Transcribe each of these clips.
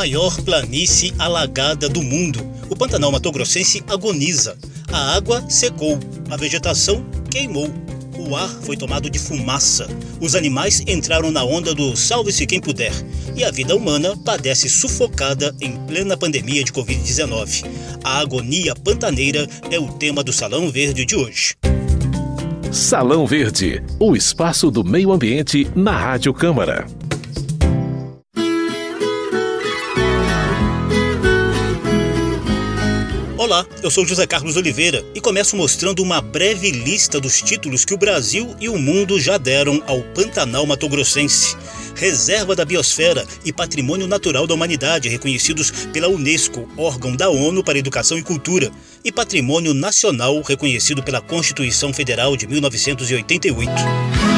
Maior planície alagada do mundo. O Pantanal Mato Grossense agoniza. A água secou, a vegetação queimou. O ar foi tomado de fumaça. Os animais entraram na onda do salve-se quem puder. E a vida humana padece sufocada em plena pandemia de Covid-19. A agonia pantaneira é o tema do Salão Verde de hoje. Salão Verde, o espaço do meio ambiente na Rádio Câmara. Olá, eu sou José Carlos Oliveira e começo mostrando uma breve lista dos títulos que o Brasil e o mundo já deram ao Pantanal Mato Grossense. Reserva da Biosfera e Patrimônio Natural da Humanidade, reconhecidos pela Unesco, órgão da ONU para Educação e Cultura, e Patrimônio Nacional, reconhecido pela Constituição Federal de 1988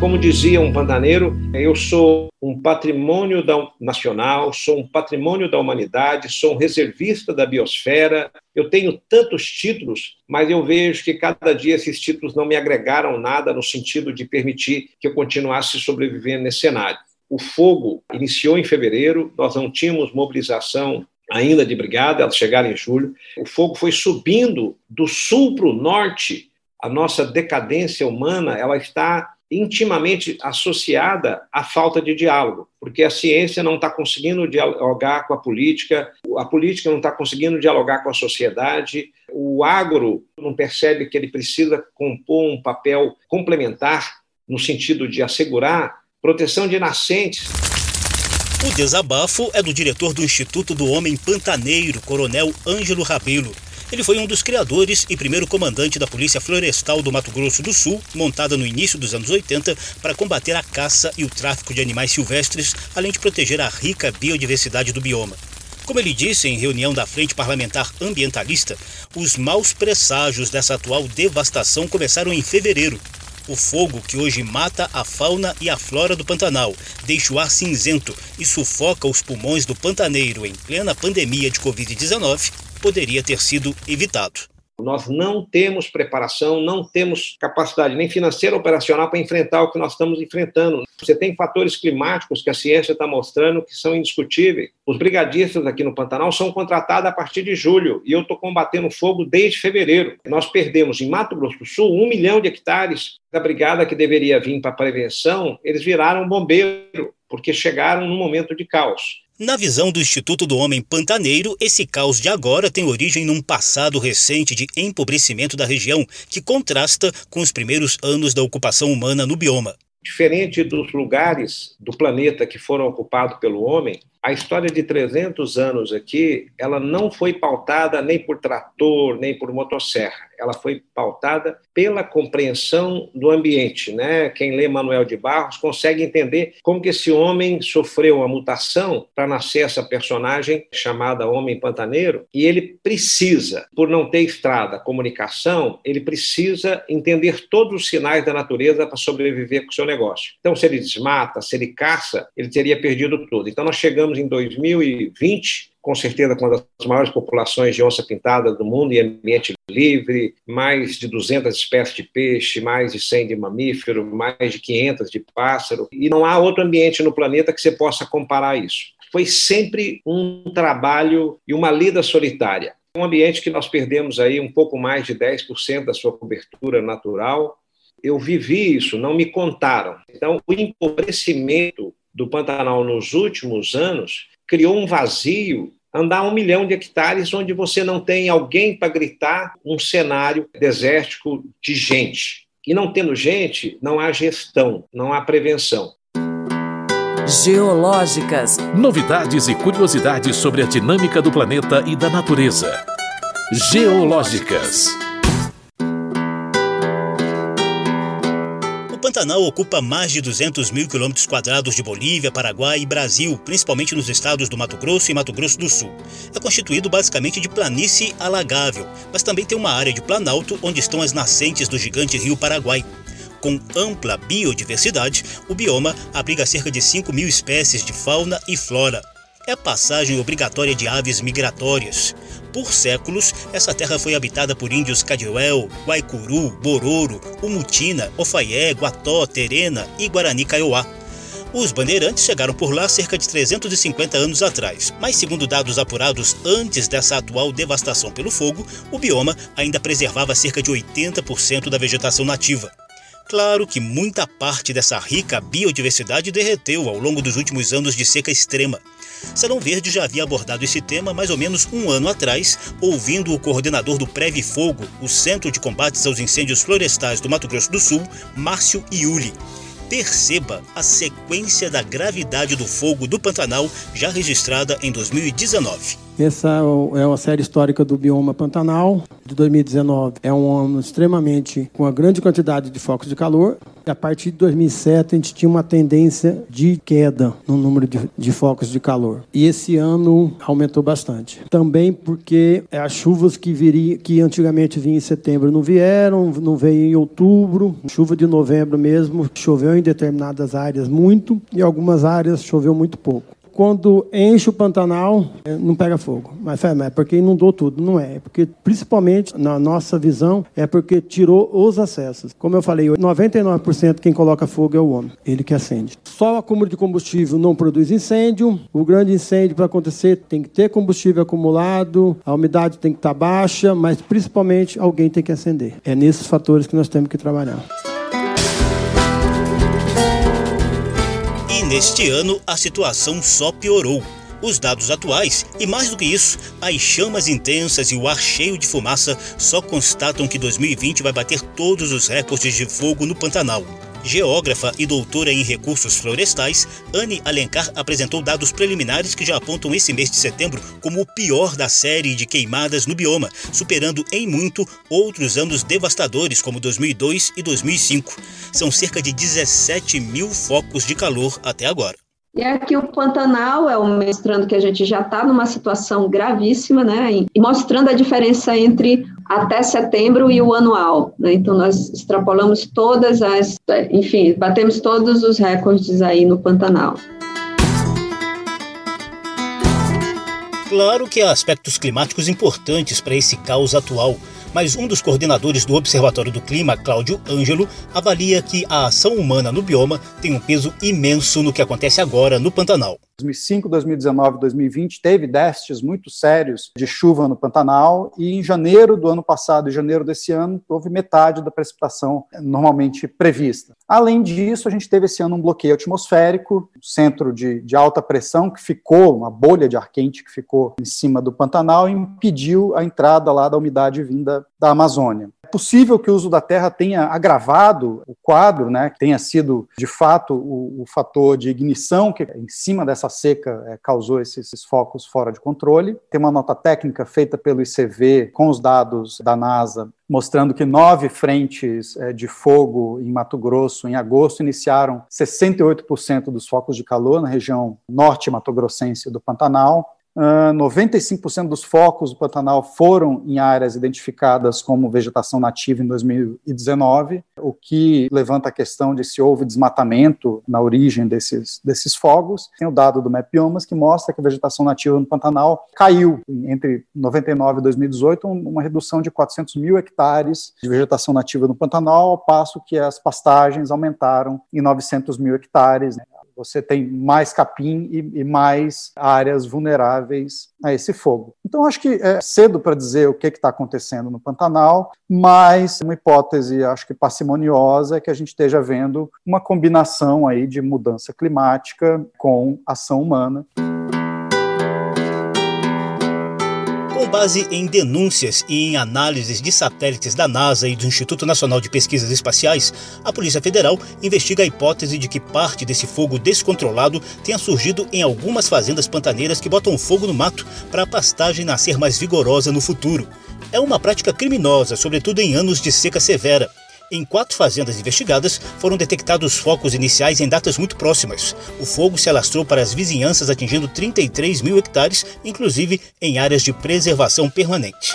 como dizia um pantaneiro, eu sou um patrimônio da, nacional, sou um patrimônio da humanidade, sou um reservista da biosfera. Eu tenho tantos títulos, mas eu vejo que cada dia esses títulos não me agregaram nada no sentido de permitir que eu continuasse sobrevivendo nesse cenário. O fogo iniciou em fevereiro, nós não tínhamos mobilização ainda de brigada, elas chegaram em julho. O fogo foi subindo do sul para o norte. A nossa decadência humana ela está intimamente associada à falta de diálogo, porque a ciência não está conseguindo dialogar com a política, a política não está conseguindo dialogar com a sociedade, o agro não percebe que ele precisa compor um papel complementar no sentido de assegurar proteção de nascentes. O desabafo é do diretor do Instituto do Homem Pantaneiro, Coronel Ângelo Rabelo. Ele foi um dos criadores e primeiro comandante da Polícia Florestal do Mato Grosso do Sul, montada no início dos anos 80 para combater a caça e o tráfico de animais silvestres, além de proteger a rica biodiversidade do bioma. Como ele disse em reunião da Frente Parlamentar Ambientalista, os maus presságios dessa atual devastação começaram em fevereiro. O fogo que hoje mata a fauna e a flora do Pantanal, deixa o ar cinzento e sufoca os pulmões do pantaneiro em plena pandemia de Covid-19, poderia ter sido evitado. Nós não temos preparação, não temos capacidade nem financeira operacional para enfrentar o que nós estamos enfrentando. Você tem fatores climáticos que a ciência está mostrando que são indiscutíveis. Os brigadistas aqui no Pantanal são contratados a partir de julho e eu estou combatendo fogo desde fevereiro. Nós perdemos em Mato Grosso do Sul um milhão de hectares da brigada que deveria vir para prevenção, eles viraram bombeiro porque chegaram num momento de caos. Na visão do Instituto do Homem Pantaneiro, esse caos de agora tem origem num passado recente de empobrecimento da região, que contrasta com os primeiros anos da ocupação humana no bioma. Diferente dos lugares do planeta que foram ocupados pelo homem, a história de 300 anos aqui, ela não foi pautada nem por trator, nem por motosserra ela foi pautada pela compreensão do ambiente, né? Quem lê Manuel de Barros consegue entender como que esse homem sofreu uma mutação para nascer essa personagem chamada Homem Pantaneiro, e ele precisa, por não ter estrada, comunicação, ele precisa entender todos os sinais da natureza para sobreviver com o seu negócio. Então, se ele desmata, se ele caça, ele teria perdido tudo. Então, nós chegamos em 2020 com certeza uma das maiores populações de onça pintada do mundo em ambiente livre, mais de 200 espécies de peixe, mais de 100 de mamífero, mais de 500 de pássaro, e não há outro ambiente no planeta que você possa comparar isso. Foi sempre um trabalho e uma lida solitária. Um ambiente que nós perdemos aí um pouco mais de 10% da sua cobertura natural. Eu vivi isso, não me contaram. Então, o empobrecimento do Pantanal nos últimos anos criou um vazio andar um milhão de hectares onde você não tem alguém para gritar um cenário desértico de gente. E não tendo gente, não há gestão, não há prevenção. Geológicas. Novidades e curiosidades sobre a dinâmica do planeta e da natureza. Geológicas. Pantanal ocupa mais de 200 mil quilômetros quadrados de Bolívia, Paraguai e Brasil, principalmente nos estados do Mato Grosso e Mato Grosso do Sul. É constituído basicamente de planície alagável, mas também tem uma área de planalto onde estão as nascentes do gigante rio Paraguai. Com ampla biodiversidade, o bioma abriga cerca de 5 mil espécies de fauna e flora é passagem obrigatória de aves migratórias. Por séculos, essa terra foi habitada por índios Cadiuel, Guaicuru, Bororo, Umutina, Ofaié, Guató, Terena e Guarani Kaiowá. Os bandeirantes chegaram por lá cerca de 350 anos atrás, mas segundo dados apurados antes dessa atual devastação pelo fogo, o bioma ainda preservava cerca de 80% da vegetação nativa. Claro que muita parte dessa rica biodiversidade derreteu ao longo dos últimos anos de seca extrema. Salão Verde já havia abordado esse tema mais ou menos um ano atrás, ouvindo o coordenador do Preve Fogo, o Centro de Combates aos Incêndios Florestais do Mato Grosso do Sul, Márcio Iuli. Perceba a sequência da gravidade do fogo do Pantanal já registrada em 2019. Essa é uma série histórica do bioma Pantanal, de 2019. É um ano extremamente com uma grande quantidade de focos de calor. A partir de 2007, a gente tinha uma tendência de queda no número de, de focos de calor. E esse ano aumentou bastante. Também porque as chuvas que, viria, que antigamente vinham em setembro não vieram, não veio em outubro. Chuva de novembro mesmo, choveu em determinadas áreas muito, e algumas áreas choveu muito pouco quando enche o Pantanal, é, não pega fogo. Mas é porque inundou tudo. Não é. É porque, principalmente, na nossa visão, é porque tirou os acessos. Como eu falei, 99% quem coloca fogo é o homem. Ele que acende. Só o acúmulo de combustível não produz incêndio. O grande incêndio, para acontecer, tem que ter combustível acumulado, a umidade tem que estar baixa, mas, principalmente, alguém tem que acender. É nesses fatores que nós temos que trabalhar. Neste ano a situação só piorou. Os dados atuais, e mais do que isso, as chamas intensas e o ar cheio de fumaça só constatam que 2020 vai bater todos os recordes de fogo no Pantanal. Geógrafa e doutora em recursos florestais, Anne Alencar apresentou dados preliminares que já apontam esse mês de setembro como o pior da série de queimadas no bioma, superando em muito outros anos devastadores como 2002 e 2005. São cerca de 17 mil focos de calor até agora. E aqui o Pantanal é mostrando que a gente já está numa situação gravíssima, né? E mostrando a diferença entre até setembro e o anual. Né? Então, nós extrapolamos todas as. Enfim, batemos todos os recordes aí no Pantanal. Claro que há aspectos climáticos importantes para esse caos atual mas um dos coordenadores do Observatório do Clima, Cláudio Ângelo, avalia que a ação humana no bioma tem um peso imenso no que acontece agora no Pantanal. 2005, 2019, 2020 teve déficits muito sérios de chuva no Pantanal e em janeiro do ano passado e janeiro desse ano houve metade da precipitação normalmente prevista. Além disso, a gente teve esse ano um bloqueio atmosférico, um centro de, de alta pressão que ficou, uma bolha de ar quente que ficou em cima do Pantanal e impediu a entrada lá da umidade vinda da Amazônia. Possível que o uso da terra tenha agravado o quadro, né, que tenha sido, de fato, o, o fator de ignição que, em cima dessa seca, é, causou esses, esses, focos fora de controle. Tem uma nota técnica feita pelo ICV com os dados da NASA mostrando que nove frentes é, de fogo em Mato Grosso, em agosto, iniciaram 68% dos focos de calor na região norte mato-grossense do Pantanal. Uh, ah, 95% dos focos do Pantanal foram em áreas identificadas como vegetação nativa em 2019, o que levanta a questão de se houve desmatamento na origem desses, desses fogos. Tem o dado do MapBiomas que mostra que a vegetação nativa no Pantanal caiu entre 99 e 2018, uma redução de 400 mil hectares de vegetação nativa no Pantanal, ao passo que as pastagens aumentaram em 900 mil hectares. Né? Você tem mais capim e, e mais áreas vulneráveis a esse fogo. Então, acho que é cedo para dizer o que está acontecendo no Pantanal, mas uma hipótese, acho que parcimoniosa, é que a gente esteja vendo uma combinação aí de mudança climática com ação humana. Base em denúncias e em análises de satélites da NASA e do Instituto Nacional de Pesquisas Espaciais, a Polícia Federal investiga a hipótese de que parte desse fogo descontrolado tenha surgido em algumas fazendas pantaneiras que botam fogo no mato para a pastagem nascer mais vigorosa no futuro. É uma prática criminosa, sobretudo em anos de seca severa. Em quatro fazendas investigadas, foram detectados focos iniciais em datas muito próximas. O fogo se alastrou para as vizinhanças, atingindo 33 mil hectares, inclusive em áreas de preservação permanente.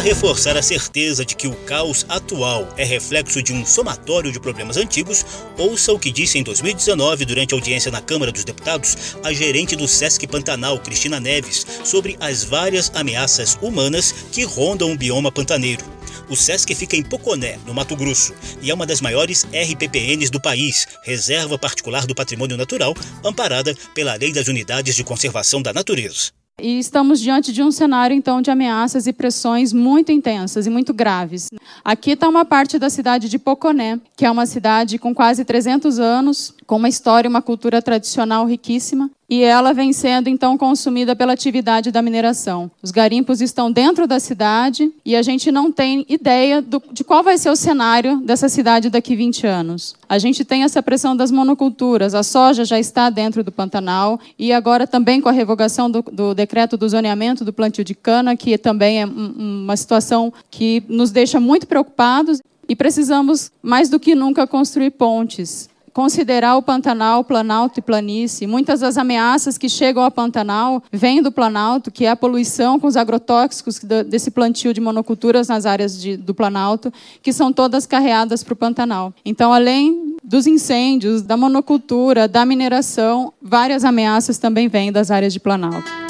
Para reforçar a certeza de que o caos atual é reflexo de um somatório de problemas antigos, ouça o que disse em 2019, durante a audiência na Câmara dos Deputados, a gerente do Sesc Pantanal, Cristina Neves, sobre as várias ameaças humanas que rondam o bioma pantaneiro. O SESC fica em Poconé, no Mato Grosso, e é uma das maiores RPPNs do país, Reserva Particular do Patrimônio Natural, amparada pela Lei das Unidades de Conservação da Natureza. E estamos diante de um cenário, então, de ameaças e pressões muito intensas e muito graves. Aqui está uma parte da cidade de Poconé, que é uma cidade com quase 300 anos, com uma história e uma cultura tradicional riquíssima, e ela vem sendo então consumida pela atividade da mineração. Os garimpos estão dentro da cidade e a gente não tem ideia do, de qual vai ser o cenário dessa cidade daqui 20 anos. A gente tem essa pressão das monoculturas, a soja já está dentro do Pantanal e agora também com a revogação do, do decreto do zoneamento do plantio de cana, que também é uma situação que nos deixa muito preocupados e precisamos mais do que nunca construir pontes considerar o Pantanal, Planalto e planície. Muitas das ameaças que chegam ao Pantanal vêm do Planalto, que é a poluição com os agrotóxicos desse plantio de monoculturas nas áreas de, do Planalto, que são todas carreadas para o Pantanal. Então, além dos incêndios, da monocultura, da mineração, várias ameaças também vêm das áreas de Planalto.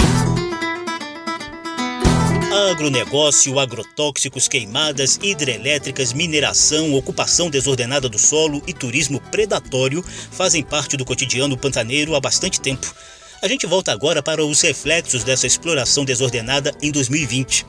Agronegócio, agrotóxicos, queimadas, hidrelétricas, mineração, ocupação desordenada do solo e turismo predatório fazem parte do cotidiano pantaneiro há bastante tempo. A gente volta agora para os reflexos dessa exploração desordenada em 2020.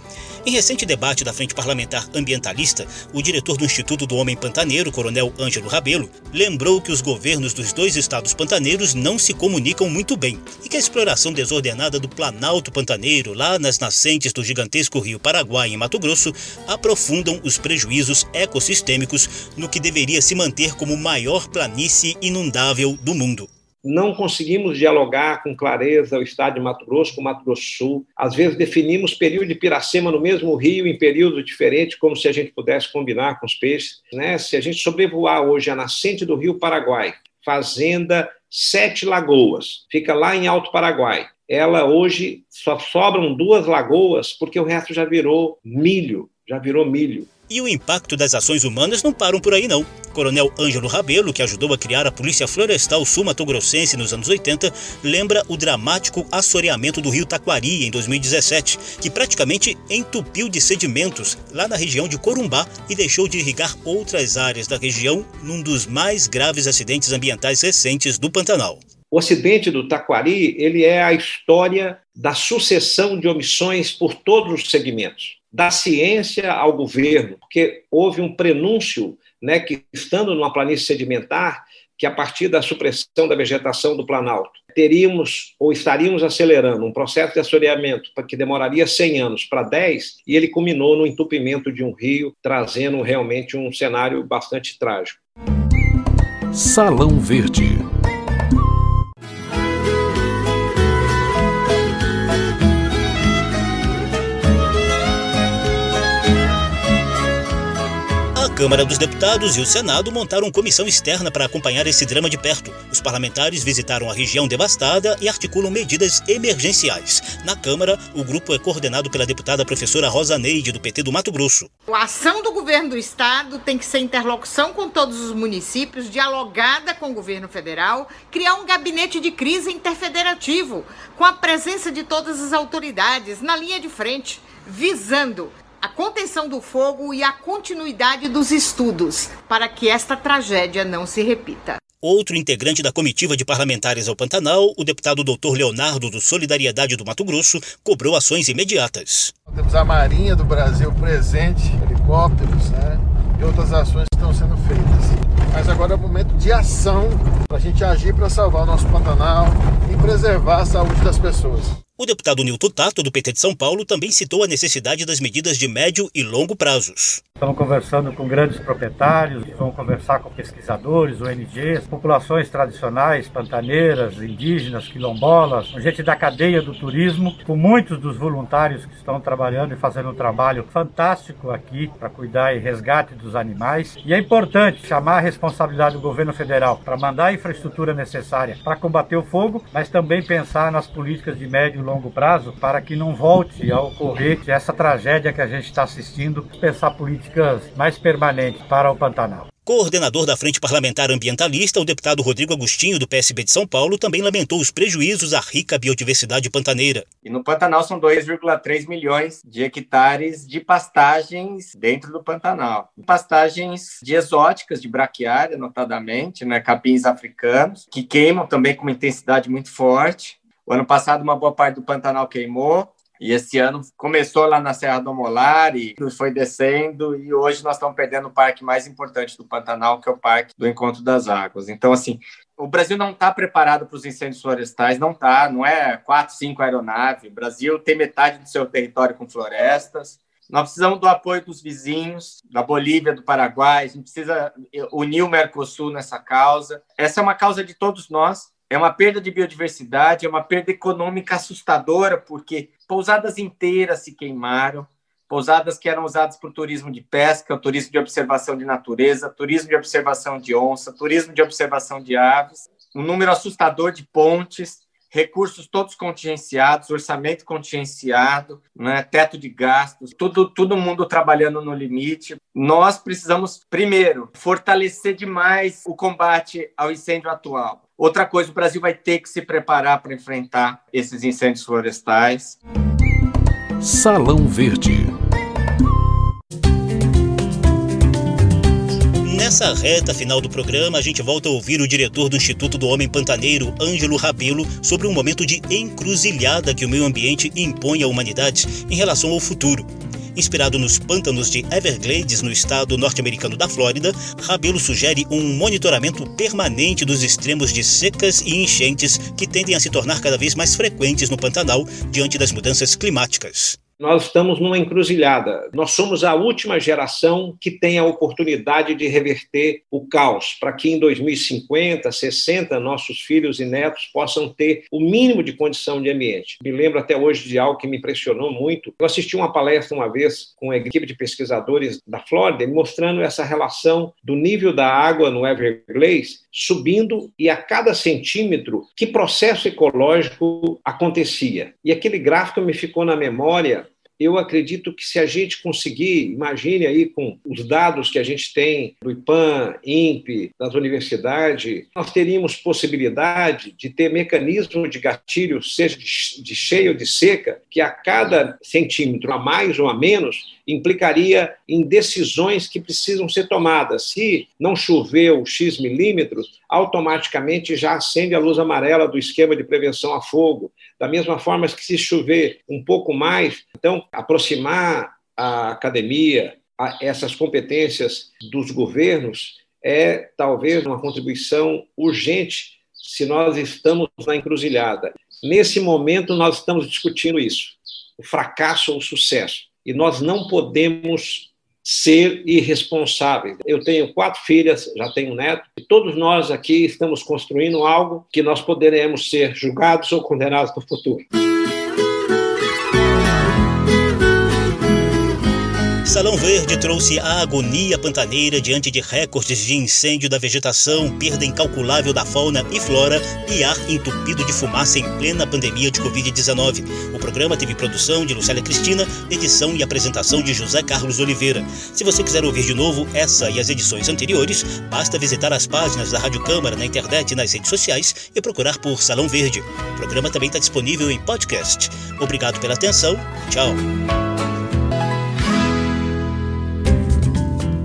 Em recente debate da Frente Parlamentar Ambientalista, o diretor do Instituto do Homem Pantaneiro, Coronel Ângelo Rabelo, lembrou que os governos dos dois estados pantaneiros não se comunicam muito bem e que a exploração desordenada do Planalto Pantaneiro, lá nas nascentes do gigantesco rio Paraguai, em Mato Grosso, aprofundam os prejuízos ecossistêmicos no que deveria se manter como maior planície inundável do mundo não conseguimos dialogar com clareza o estado de Mato Grosso com o Mato Grosso Sul. Às vezes definimos período de Piracema no mesmo rio em períodos diferentes, como se a gente pudesse combinar com os peixes. Né? Se a gente sobrevoar hoje a nascente do rio Paraguai, fazenda Sete Lagoas, fica lá em Alto Paraguai. Ela hoje só sobram duas lagoas porque o resto já virou milho, já virou milho. E o impacto das ações humanas não param por aí não. Coronel Ângelo Rabelo, que ajudou a criar a Polícia Florestal Sul-Mato-Grossense nos anos 80, lembra o dramático assoreamento do rio Taquari em 2017, que praticamente entupiu de sedimentos lá na região de Corumbá e deixou de irrigar outras áreas da região num dos mais graves acidentes ambientais recentes do Pantanal. O acidente do Taquari, ele é a história da sucessão de omissões por todos os segmentos da ciência ao governo, porque houve um prenúncio, né, que estando numa planície sedimentar, que a partir da supressão da vegetação do Planalto, teríamos ou estaríamos acelerando um processo de assoreamento que demoraria 100 anos para 10, e ele culminou no entupimento de um rio, trazendo realmente um cenário bastante trágico. Salão Verde Câmara dos Deputados e o Senado montaram comissão externa para acompanhar esse drama de perto. Os parlamentares visitaram a região devastada e articulam medidas emergenciais. Na Câmara, o grupo é coordenado pela deputada professora Rosa Neide, do PT do Mato Grosso. A ação do governo do estado tem que ser interlocução com todos os municípios, dialogada com o governo federal, criar um gabinete de crise interfederativo, com a presença de todas as autoridades na linha de frente, visando a contenção do fogo e a continuidade dos estudos para que esta tragédia não se repita. Outro integrante da comitiva de parlamentares ao Pantanal, o deputado Dr. Leonardo do Solidariedade do Mato Grosso, cobrou ações imediatas. Temos a Marinha do Brasil presente, helicópteros, né? E outras ações que estão sendo feitas. Mas agora é o momento de ação para a gente agir para salvar o nosso Pantanal e preservar a saúde das pessoas. O deputado Nilton Tato, do PT de São Paulo, também citou a necessidade das medidas de médio e longo prazos. Estamos conversando com grandes proprietários, vamos conversar com pesquisadores, ONGs, populações tradicionais, pantaneiras, indígenas, quilombolas, gente da cadeia do turismo, com muitos dos voluntários que estão trabalhando e fazendo um trabalho fantástico aqui para cuidar e resgate dos animais. E é importante chamar a responsabilidade do governo federal para mandar a infraestrutura necessária para combater o fogo, mas também pensar nas políticas de médio e longo prazo para que não volte a ocorrer essa tragédia que a gente está assistindo, pensar políticas mais permanentes para o Pantanal. Coordenador da Frente Parlamentar Ambientalista, o deputado Rodrigo Agostinho, do PSB de São Paulo, também lamentou os prejuízos à rica biodiversidade pantaneira. E no Pantanal são 2,3 milhões de hectares de pastagens dentro do Pantanal. Pastagens de exóticas, de braquiária, notadamente, né, capins africanos, que queimam também com uma intensidade muito forte. O ano passado, uma boa parte do Pantanal queimou. E esse ano começou lá na Serra do Molar e foi descendo e hoje nós estamos perdendo o parque mais importante do Pantanal, que é o Parque do Encontro das Águas. Então, assim, o Brasil não está preparado para os incêndios florestais, não está, não é quatro, cinco aeronaves. O Brasil tem metade do seu território com florestas. Nós precisamos do apoio dos vizinhos, da Bolívia, do Paraguai, a gente precisa unir o Mercosul nessa causa. Essa é uma causa de todos nós, é uma perda de biodiversidade, é uma perda econômica assustadora, porque pousadas inteiras se queimaram, pousadas que eram usadas para o turismo de pesca, turismo de observação de natureza, turismo de observação de onça, turismo de observação de aves, um número assustador de pontes, recursos todos contingenciados, orçamento contingenciado, né, teto de gastos, tudo, todo mundo trabalhando no limite. Nós precisamos, primeiro, fortalecer demais o combate ao incêndio atual. Outra coisa, o Brasil vai ter que se preparar para enfrentar esses incêndios florestais. Salão Verde. Nessa reta final do programa, a gente volta a ouvir o diretor do Instituto do Homem Pantaneiro, Ângelo Rabelo, sobre um momento de encruzilhada que o meio ambiente impõe à humanidade em relação ao futuro. Inspirado nos pântanos de Everglades, no estado norte-americano da Flórida, Rabelo sugere um monitoramento permanente dos extremos de secas e enchentes que tendem a se tornar cada vez mais frequentes no Pantanal diante das mudanças climáticas nós estamos numa encruzilhada. Nós somos a última geração que tem a oportunidade de reverter o caos, para que em 2050, 60, nossos filhos e netos possam ter o mínimo de condição de ambiente. Me lembro até hoje de algo que me impressionou muito. Eu assisti uma palestra uma vez com uma equipe de pesquisadores da Flórida, mostrando essa relação do nível da água no Everglades subindo e a cada centímetro que processo ecológico acontecia. E aquele gráfico me ficou na memória eu acredito que se a gente conseguir, imagine aí com os dados que a gente tem do IPAM, INPE, das universidades, nós teríamos possibilidade de ter mecanismo de gatilho, seja de cheia ou de seca, que a cada centímetro a mais ou a menos implicaria em decisões que precisam ser tomadas. Se não choveu X milímetros, automaticamente já acende a luz amarela do esquema de prevenção a fogo. Da mesma forma que se chover um pouco mais, então aproximar a academia a essas competências dos governos é talvez uma contribuição urgente se nós estamos na encruzilhada. Nesse momento, nós estamos discutindo isso: o fracasso ou o sucesso. E nós não podemos ser irresponsáveis. Eu tenho quatro filhas, já tenho um neto, e todos nós aqui estamos construindo algo que nós poderemos ser julgados ou condenados no futuro. Salão Verde trouxe a agonia pantaneira diante de recordes de incêndio da vegetação, perda incalculável da fauna e flora e ar entupido de fumaça em plena pandemia de Covid-19. O programa teve produção de Lucélia Cristina, edição e apresentação de José Carlos Oliveira. Se você quiser ouvir de novo essa e as edições anteriores, basta visitar as páginas da Rádio Câmara na internet e nas redes sociais e procurar por Salão Verde. O programa também está disponível em podcast. Obrigado pela atenção. Tchau.